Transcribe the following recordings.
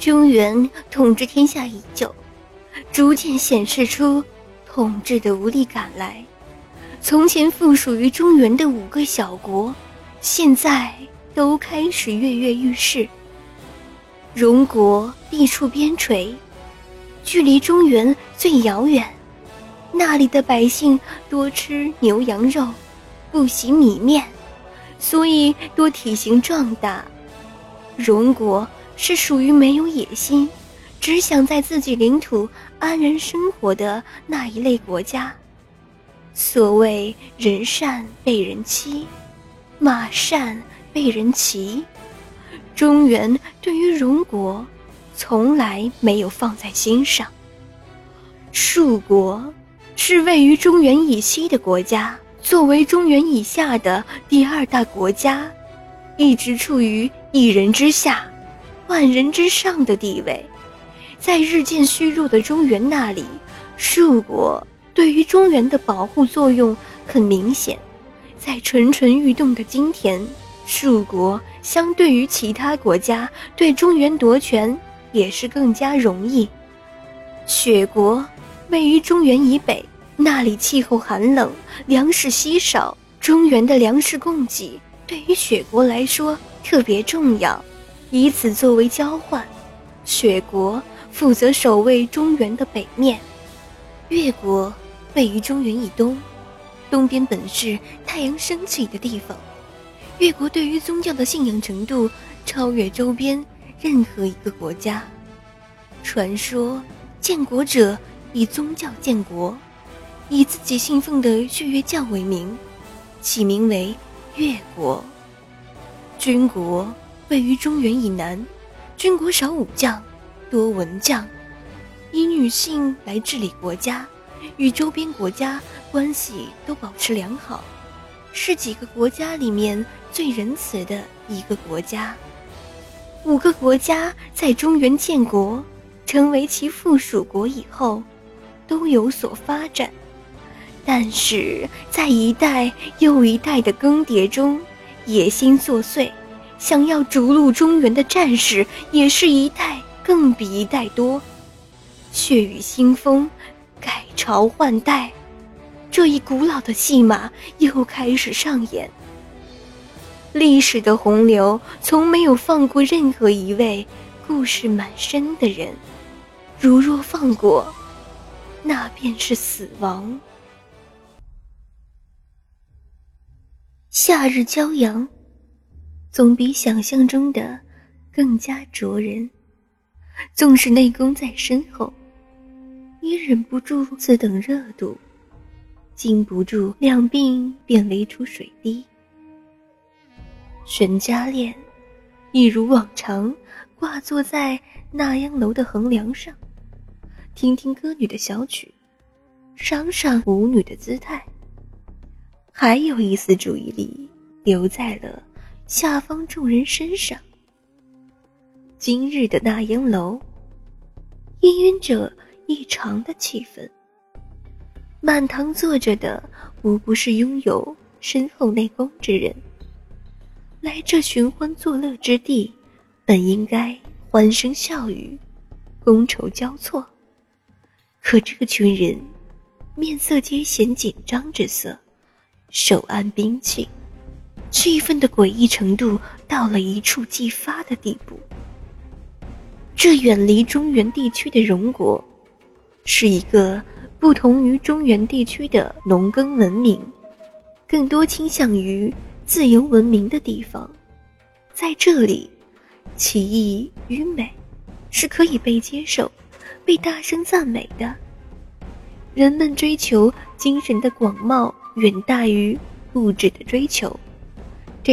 中原统治天下已久，逐渐显示出统治的无力感来。从前附属于中原的五个小国，现在都开始跃跃欲试。荣国地处边陲，距离中原最遥远，那里的百姓多吃牛羊肉，不喜米面，所以多体型壮大。荣国是属于没有野心，只想在自己领土安然生活的那一类国家。所谓人善被人欺，马善被人骑。中原对于荣国，从来没有放在心上。蜀国是位于中原以西的国家，作为中原以下的第二大国家，一直处于一人之下、万人之上的地位。在日渐虚弱的中原那里，蜀国。对于中原的保护作用很明显，在蠢蠢欲动的今天，蜀国相对于其他国家对中原夺权也是更加容易。雪国位于中原以北，那里气候寒冷，粮食稀少，中原的粮食供给对于雪国来说特别重要，以此作为交换，雪国负责守卫中原的北面。越国位于中原以东，东边本是太阳升起的地方。越国对于宗教的信仰程度超越周边任何一个国家。传说建国者以宗教建国，以自己信奉的血月教为名，起名为越国。军国位于中原以南，军国少武将，多文将。以女性来治理国家，与周边国家关系都保持良好，是几个国家里面最仁慈的一个国家。五个国家在中原建国，成为其附属国以后，都有所发展，但是在一代又一代的更迭中，野心作祟，想要逐鹿中原的战士也是一代更比一代多。血雨腥风，改朝换代，这一古老的戏码又开始上演。历史的洪流从没有放过任何一位故事满身的人，如若放过，那便是死亡。夏日骄阳，总比想象中的更加灼人。纵使内功在身后。也忍不住此等热度，禁不住两鬓便围出水滴。玄嘉练一如往常挂坐在纳央楼的横梁上，听听歌女的小曲，赏赏舞女的姿态，还有一丝注意力留在了下方众人身上。今日的纳央楼，氤氲着。异常的气氛。满堂坐着的无不是拥有深厚内功之人。来这寻欢作乐之地，本应该欢声笑语，觥筹交错。可这群人面色皆显紧张之色，手按兵器，气氛的诡异程度到了一触即发的地步。这远离中原地区的荣国。是一个不同于中原地区的农耕文明，更多倾向于自由文明的地方。在这里，奇异与美是可以被接受、被大声赞美的。人们追求精神的广袤远大于物质的追求。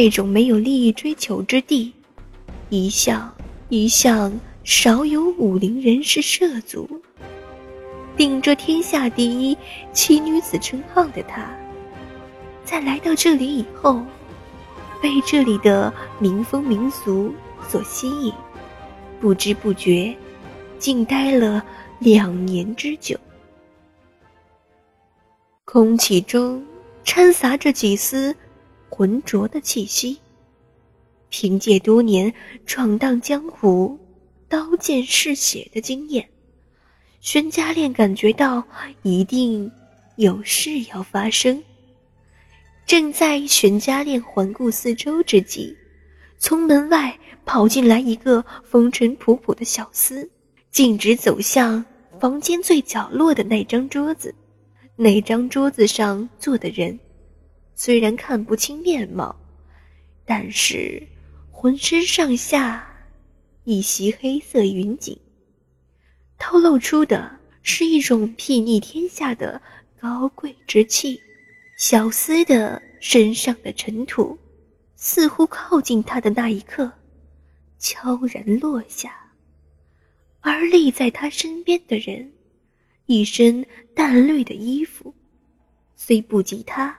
这种没有利益追求之地，一向一向少有武林人士涉足。顶着天下第一奇女子称号的她，在来到这里以后，被这里的民风民俗所吸引，不知不觉，竟待了两年之久。空气中掺杂着几丝浑浊的气息，凭借多年闯荡江湖，刀剑嗜血的经验，玄家炼感觉到一定有事要发生。正在玄家炼环顾四周之际，从门外跑进来一个风尘仆仆的小厮，径直走向房间最角落的那张桌子。那张桌子上坐的人，虽然看不清面貌，但是浑身上下一袭黑色云锦，透露出的是一种睥睨天下的高贵之气。小厮的身上的尘土，似乎靠近他的那一刻，悄然落下。而立在他身边的人，一身淡绿的衣服，虽不及他，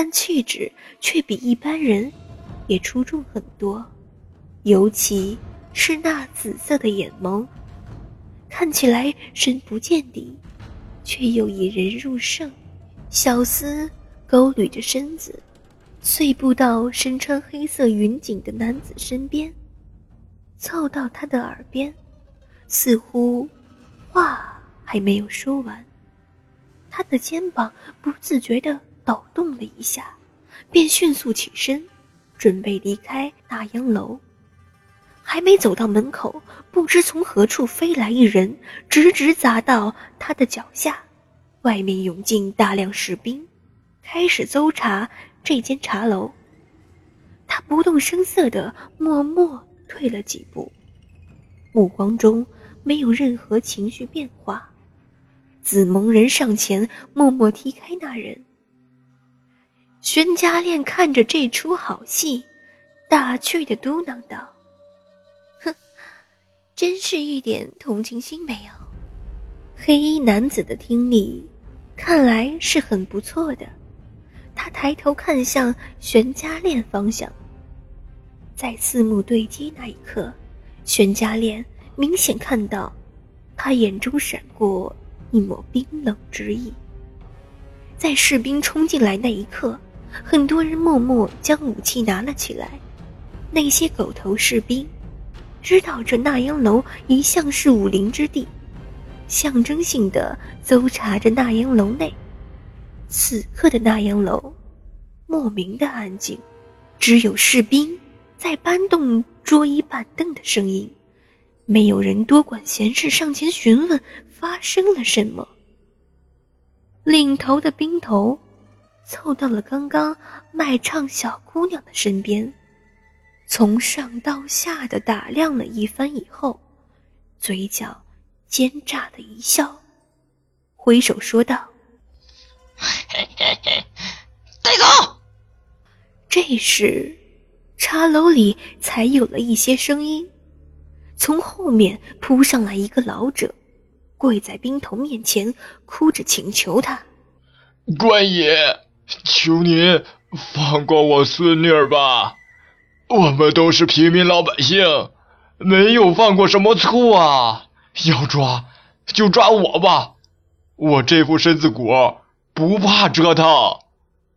但气质却比一般人也出众很多。尤其是那紫色的眼眸，看起来深不见底，却又引人入胜。小厮。勾捋着身子，碎步到身穿黑色云锦的男子身边，凑到他的耳边，似乎话还没有说完，他的肩膀不自觉地抖动了一下，便迅速起身，准备离开大洋楼。还没走到门口，不知从何处飞来一人，直直砸到他的脚下，外面涌进大量士兵。开始搜查这间茶楼，他不动声色的默默退了几步，目光中没有任何情绪变化。紫蒙人上前默默踢开那人。玄家炼看着这出好戏，打趣的嘟囔道：“哼，真是一点同情心没有。”黑衣男子的听力，看来是很不错的。他抬头看向玄家炼方向，在四目对接那一刻，玄家炼明显看到，他眼中闪过一抹冰冷之意。在士兵冲进来那一刻，很多人默默将武器拿了起来。那些狗头士兵，知道这纳阳楼一向是武林之地，象征性的搜查着纳阳楼内。此刻的纳阳楼，莫名的安静，只有士兵在搬动桌椅板凳的声音，没有人多管闲事上前询问发生了什么。领头的兵头凑到了刚刚卖唱小姑娘的身边，从上到下的打量了一番以后，嘴角奸诈的一笑，挥手说道。带走！这时，茶楼里才有了一些声音。从后面扑上来一个老者，跪在冰头面前，哭着请求他：“官爷，求您放过我孙女儿吧！我们都是平民老百姓，没有犯过什么错啊！要抓就抓我吧，我这副身子骨……”不怕折腾，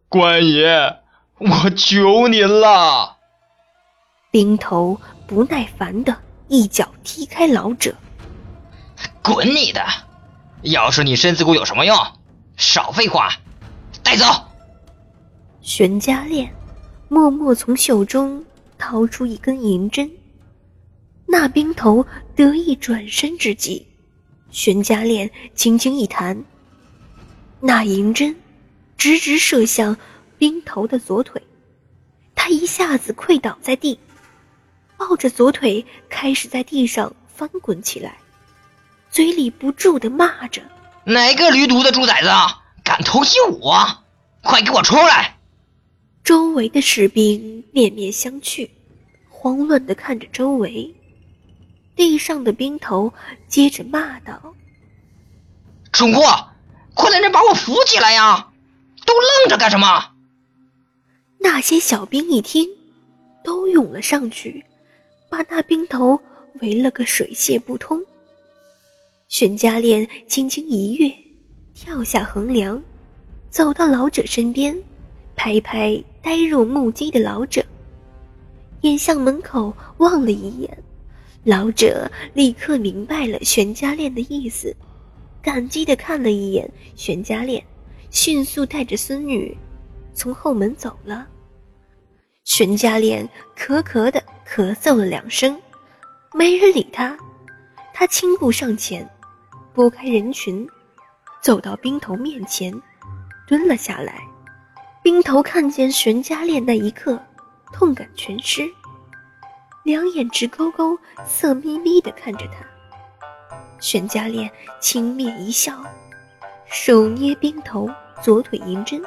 官爷，我求您了。兵头不耐烦的一脚踢开老者，滚你的！要是你身子骨有什么用？少废话，带走。玄家炼默默从袖中掏出一根银针，那兵头得意转身之际，玄家炼轻轻一弹。那银针直直射向冰头的左腿，他一下子跪倒在地，抱着左腿开始在地上翻滚起来，嘴里不住的骂着：“哪个驴犊子猪崽子敢偷袭我？快给我出来！”周围的士兵面面相觑，慌乱的看着周围。地上的兵头接着骂道：“蠢货！”快来人把我扶起来呀！都愣着干什么？那些小兵一听，都涌了上去，把那兵头围了个水泄不通。玄家炼轻轻一跃，跳下横梁，走到老者身边，拍拍呆若木鸡的老者，眼向门口望了一眼，老者立刻明白了玄家炼的意思，感激地看了一眼玄家炼，迅速带着孙女从后门走了。玄家炼咳咳地咳嗽了两声，没人理他。他轻步上前，拨开人群，走到冰头面前，蹲了下来。冰头看见玄家烈那一刻，痛感全失。两眼直勾勾、色眯眯地看着他，玄家烈轻蔑一笑，手捏冰头左腿银针，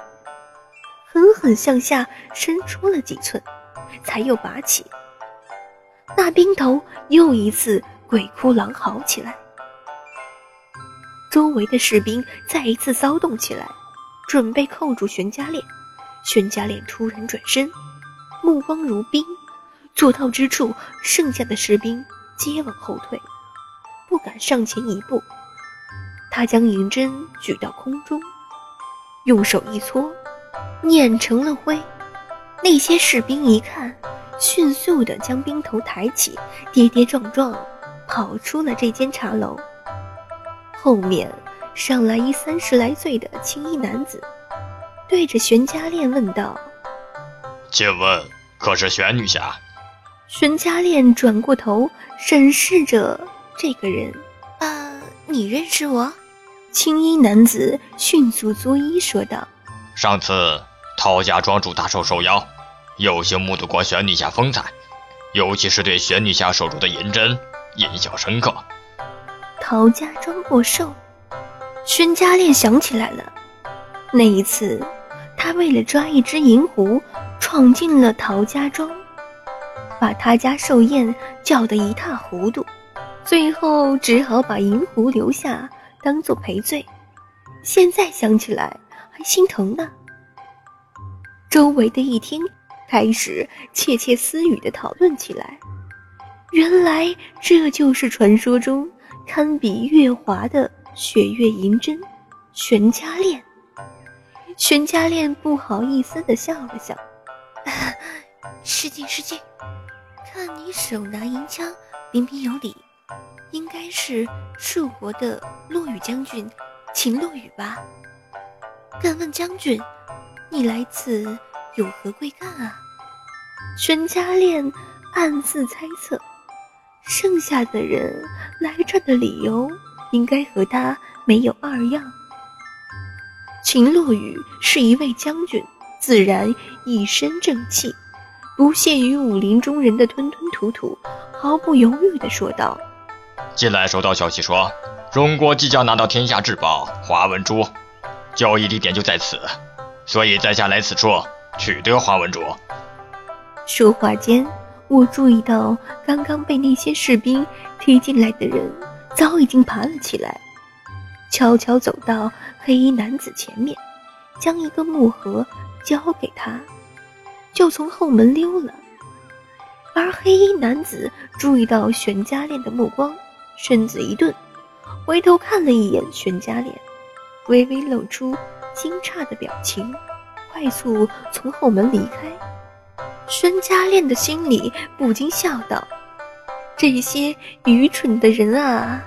狠狠向下伸出了几寸，才又拔起。那冰头又一次鬼哭狼嚎起来，周围的士兵再一次骚动起来，准备扣住玄家烈。玄家炼突然转身，目光如冰。做到之处，剩下的士兵皆往后退，不敢上前一步。他将银针举到空中，用手一搓，碾成了灰。那些士兵一看，迅速地将冰头抬起，跌跌撞撞跑出了这间茶楼。后面上来一三十来岁的青衣男子，对着玄家炼问道：“请问，可是玄女侠？”玄家炼转过头审视着这个人，啊，你认识我？青衣男子迅速作揖说道：“上次陶家庄主大寿受邀，有幸目睹过玄女侠风采，尤其是对玄女侠手中的银针印象深刻。”陶家庄过寿，玄家炼想起来了，那一次他为了抓一只银狐，闯进了陶家庄。把他家寿宴叫得一塌糊涂，最后只好把银狐留下当做赔罪。现在想起来还心疼呢。周围的一听，开始窃窃私语的讨论起来。原来这就是传说中堪比月华的雪月银针——玄家炼。玄家炼不好意思的笑了笑：“失敬失敬。”看你手拿银枪，彬彬有礼，应该是蜀国的落羽将军秦落羽吧？敢问将军，你来此有何贵干啊？玄家炼暗自猜测，剩下的人来这的理由应该和他没有二样。秦落雨是一位将军，自然一身正气。不屑于武林中人的吞吞吐吐，毫不犹豫地说道：“近来收到消息说，中国即将拿到天下至宝华文珠，交易地点就在此，所以在下来此处取得华文珠。”说话间，我注意到刚刚被那些士兵踢进来的人早已经爬了起来，悄悄走到黑衣男子前面，将一个木盒交给他。就从后门溜了，而黑衣男子注意到玄家炼的目光，身子一顿，回头看了一眼玄家炼，微微露出惊诧的表情，快速从后门离开。玄家炼的心里不禁笑道：“这些愚蠢的人啊！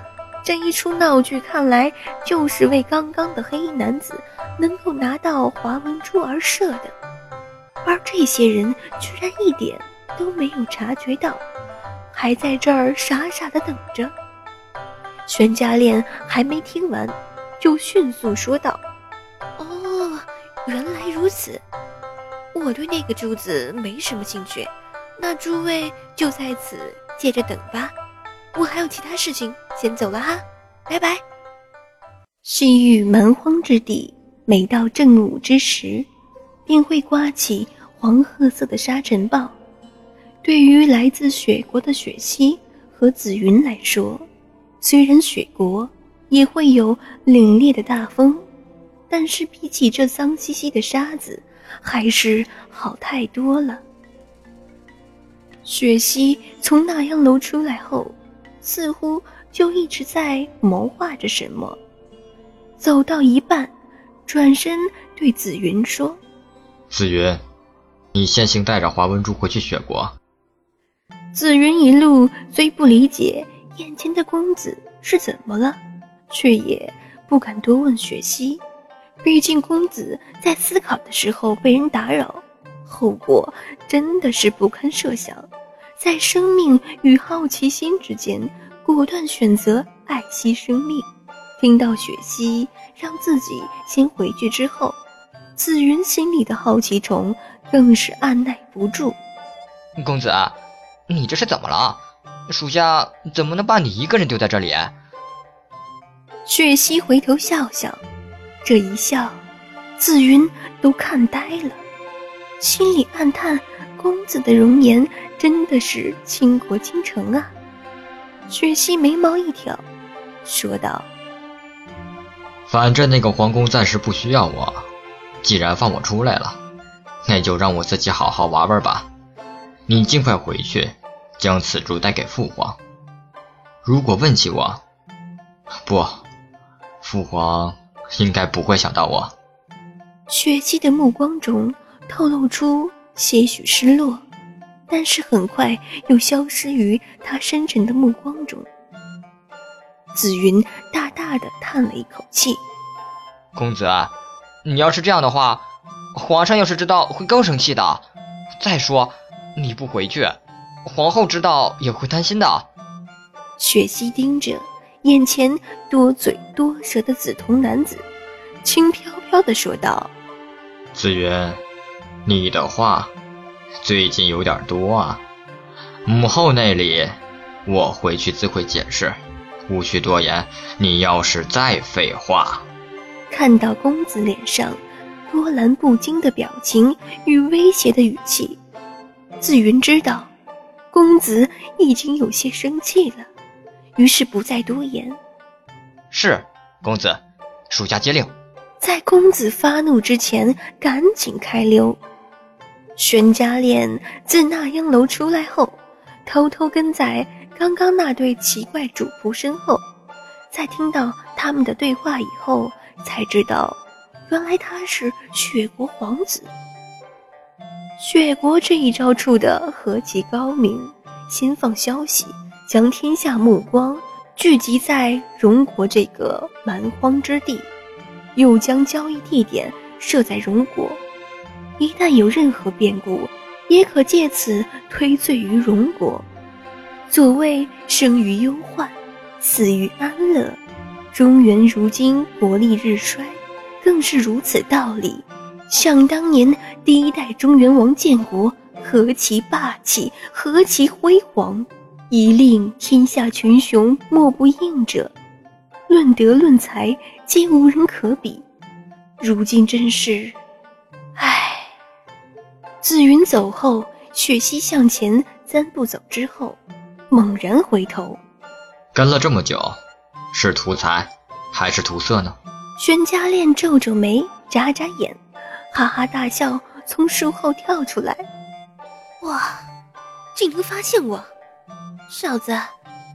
这一出闹剧，看来就是为刚刚的黑衣男子能够拿到华文珠而设的。”而这些人居然一点都没有察觉到，还在这儿傻傻的等着。玄家炼还没听完，就迅速说道：“哦，原来如此。我对那个珠子没什么兴趣，那诸位就在此接着等吧。我还有其他事情，先走了哈，拜拜。”西域蛮荒之地，每到正午之时，便会刮起。黄褐色的沙尘暴，对于来自雪国的雪溪和紫云来说，虽然雪国也会有凛冽的大风，但是比起这脏兮兮的沙子，还是好太多了。雪溪从纳阳楼出来后，似乎就一直在谋划着什么，走到一半，转身对紫云说：“紫云。”你先行带着华文珠回去雪国。紫云一路虽不理解眼前的公子是怎么了，却也不敢多问雪溪。毕竟公子在思考的时候被人打扰，后果真的是不堪设想。在生命与好奇心之间，果断选择爱惜生命。听到雪溪让自己先回去之后，紫云心里的好奇虫更是按耐不住。公子。你这是怎么了？属下怎么能把你一个人丢在这里？雪溪回头笑笑，这一笑，紫云都看呆了，心里暗叹：公子的容颜真的是倾国倾城啊！雪溪眉毛一挑，说道：“反正那个皇宫暂时不需要我，既然放我出来了，那就让我自己好好玩玩吧。”你尽快回去，将此珠带给父皇。如果问起我，不，父皇应该不会想到我。雪姬的目光中透露出些许失落，但是很快又消失于他深沉的目光中。紫云大大的叹了一口气：“公子，你要是这样的话，皇上要是知道会更生气的。再说……”你不回去，皇后知道也会担心的。雪溪盯着眼前多嘴多舌的紫瞳男子，轻飘飘的说道：“紫云，你的话最近有点多啊。母后那里，我回去自会解释，无需多言。你要是再废话……”看到公子脸上波澜不惊的表情与威胁的语气。紫云知道，公子已经有些生气了，于是不再多言。是，公子，属下接令。在公子发怒之前，赶紧开溜。玄家炼自那央楼出来后，偷偷跟在刚刚那对奇怪主仆身后，在听到他们的对话以后，才知道，原来他是雪国皇子。雪国这一招出的何其高明！先放消息，将天下目光聚集在荣国这个蛮荒之地，又将交易地点设在荣国。一旦有任何变故，也可借此推罪于荣国。所谓生于忧患，死于安乐。中原如今国力日衰，更是如此道理。想当年，第一代中原王建国何其霸气，何其辉煌，以令天下群雄莫不应者。论德论才，皆无人可比。如今真是，紫云走后，雪溪向前三步走之后，猛然回头，跟了这么久，是图财还是图色呢？玄家炼皱皱眉，眨眨眼。哈哈大笑，从树后跳出来。哇，竟能发现我，小子，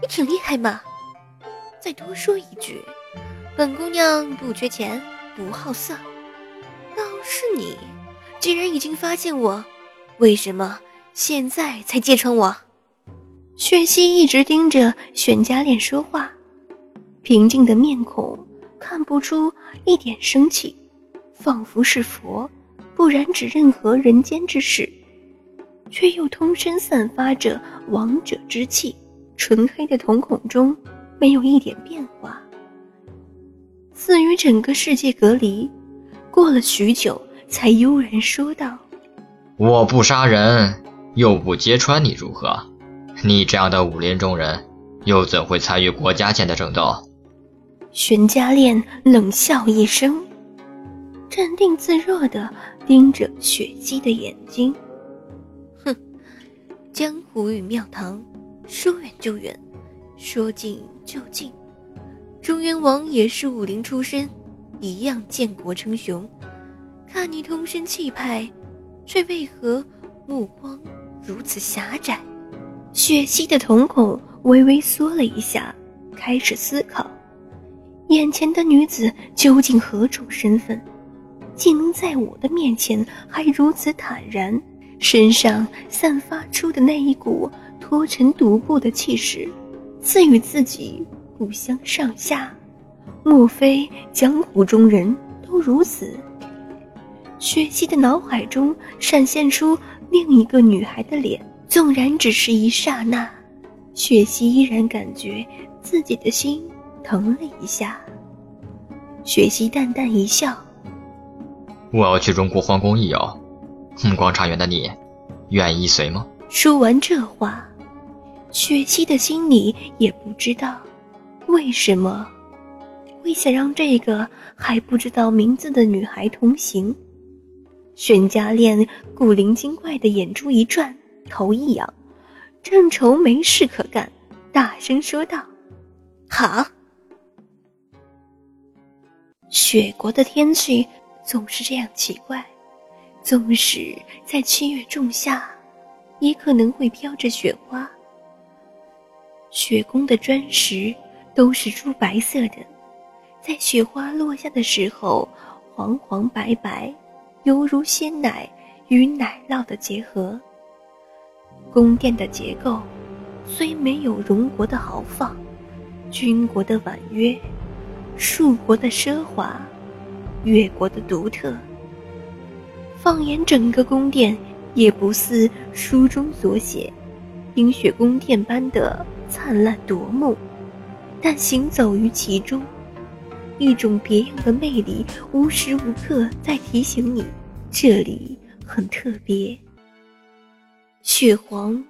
你挺厉害嘛！再多说一句，本姑娘不缺钱，不好色。倒是你，既然已经发现我，为什么现在才揭穿我？雪溪一直盯着玄家炼说话，平静的面孔看不出一点生气。仿佛是佛，不染指任何人间之事，却又通身散发着王者之气。纯黑的瞳孔中没有一点变化，似与整个世界隔离。过了许久，才悠然说道：“我不杀人，又不揭穿你，如何？你这样的武林中人，又怎会参与国家间的争斗？”玄家炼冷笑一声。镇定自若地盯着雪姬的眼睛，哼，江湖与庙堂，说远就远，说近就近。中原王也是武林出身，一样建国称雄。看你通身气派，却为何目光如此狭窄？雪溪的瞳孔微微缩了一下，开始思考：眼前的女子究竟何种身份？竟能在我的面前还如此坦然，身上散发出的那一股脱尘独步的气势，自与自己不相上下。莫非江湖中人都如此？雪溪的脑海中闪现出另一个女孩的脸，纵然只是一刹那，雪溪依然感觉自己的心疼了一下。雪溪淡淡一笑：“我要去中国皇宫一游，目光长远的你，愿意随吗？”说完这话，雪溪的心里也不知道为什么会想让这个还不知道名字的女孩同行。沈家恋古灵精怪的眼珠一转，头一仰，正愁没事可干，大声说道：“好。”雪国的天气总是这样奇怪，纵使在七月仲夏，也可能会飘着雪花。雪宫的砖石都是朱白色的，在雪花落下的时候，黄黄白白。犹如鲜奶与奶酪的结合。宫殿的结构虽没有荣国的豪放，军国的婉约，树国的奢华，越国的独特。放眼整个宫殿，也不似书中所写冰雪宫殿般的灿烂夺目，但行走于其中。一种别样的魅力，无时无刻在提醒你，这里很特别。雪皇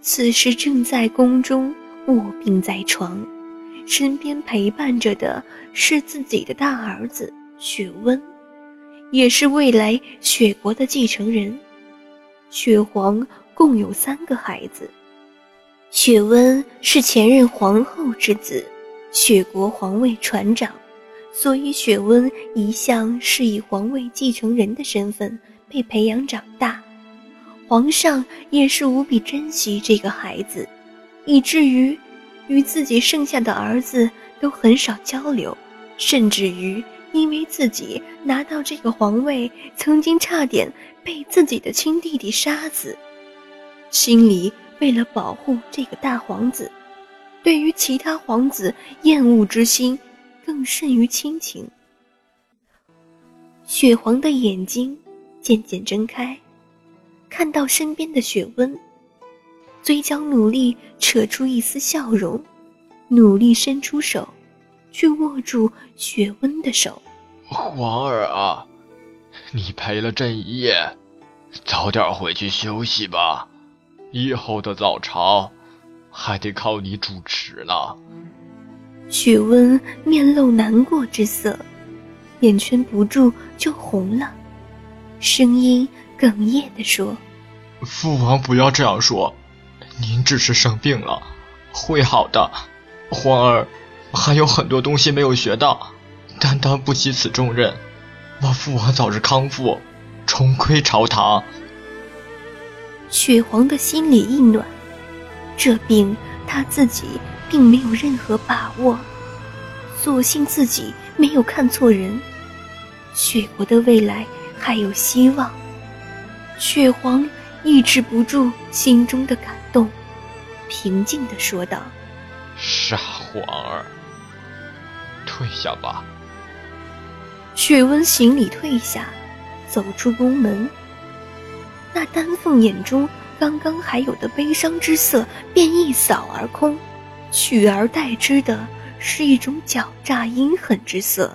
此时正在宫中卧病在床，身边陪伴着的是自己的大儿子雪温，也是未来雪国的继承人。雪皇共有三个孩子，雪温是前任皇后之子，雪国皇位传长。所以，雪温一向是以皇位继承人的身份被培养长大，皇上也是无比珍惜这个孩子，以至于与自己剩下的儿子都很少交流，甚至于因为自己拿到这个皇位，曾经差点被自己的亲弟弟杀死，心里为了保护这个大皇子，对于其他皇子厌恶之心。更甚于亲情。雪皇的眼睛渐渐睁开，看到身边的雪温，嘴角努力扯出一丝笑容，努力伸出手，去握住雪温的手。皇儿啊，你陪了朕一夜，早点回去休息吧，以后的早朝还得靠你主持呢。雪温面露难过之色，眼圈不住就红了，声音哽咽地说：“父王不要这样说，您只是生病了，会好的。皇儿还有很多东西没有学到，担当不起此重任。望父王早日康复，重归朝堂。”雪皇的心里一暖，这病他自己。并没有任何把握，所幸自己没有看错人，雪国的未来还有希望。雪皇抑制不住心中的感动，平静地说道：“傻皇儿，退下吧。”雪温行礼退下，走出宫门，那丹凤眼中刚刚还有的悲伤之色便一扫而空。取而代之的是一种狡诈阴狠之色。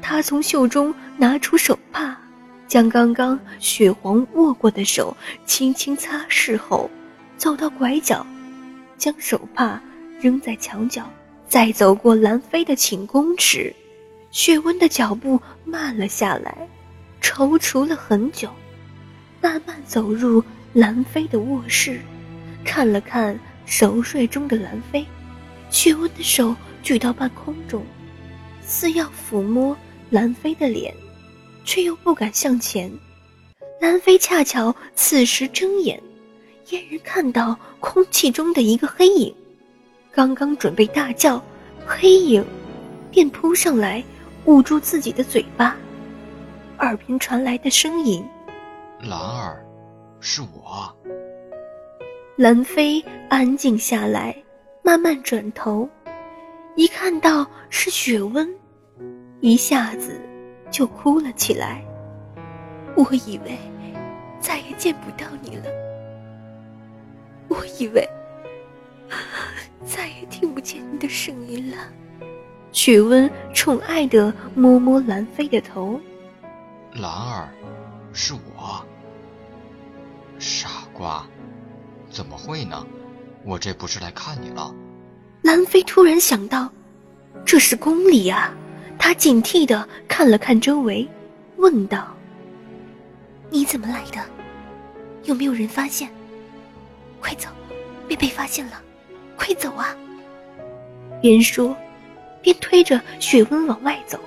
他从袖中拿出手帕，将刚刚雪皇握过的手轻轻擦拭后，走到拐角，将手帕扔在墙角，再走过兰妃的寝宫时，雪温的脚步慢了下来，踌躇了很久，慢慢走入兰妃的卧室，看了看。熟睡中的兰妃，雪温的手举到半空中，似要抚摸兰妃的脸，却又不敢向前。兰妃恰巧此时睁眼，嫣然看到空气中的一个黑影，刚刚准备大叫，黑影便扑上来，捂住自己的嘴巴。耳边传来的声音：“兰儿，是我。”兰妃安静下来，慢慢转头，一看到是雪温，一下子就哭了起来。我以为再也见不到你了，我以为再也听不见你的声音了。雪温宠爱的摸摸兰妃的头，兰儿，是我。傻瓜，怎么会呢？我这不是来看你了。兰妃突然想到，这是宫里啊，她警惕的看了看周围，问道。你怎么来的？有没有人发现？快走，别被发现了！快走啊！边说，边推着雪温往外走。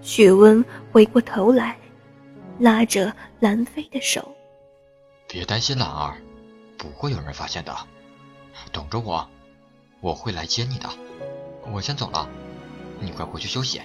雪温回过头来，拉着兰妃的手：“别担心，兰儿，不会有人发现的。等着我，我会来接你的。我先走了，你快回去休息。”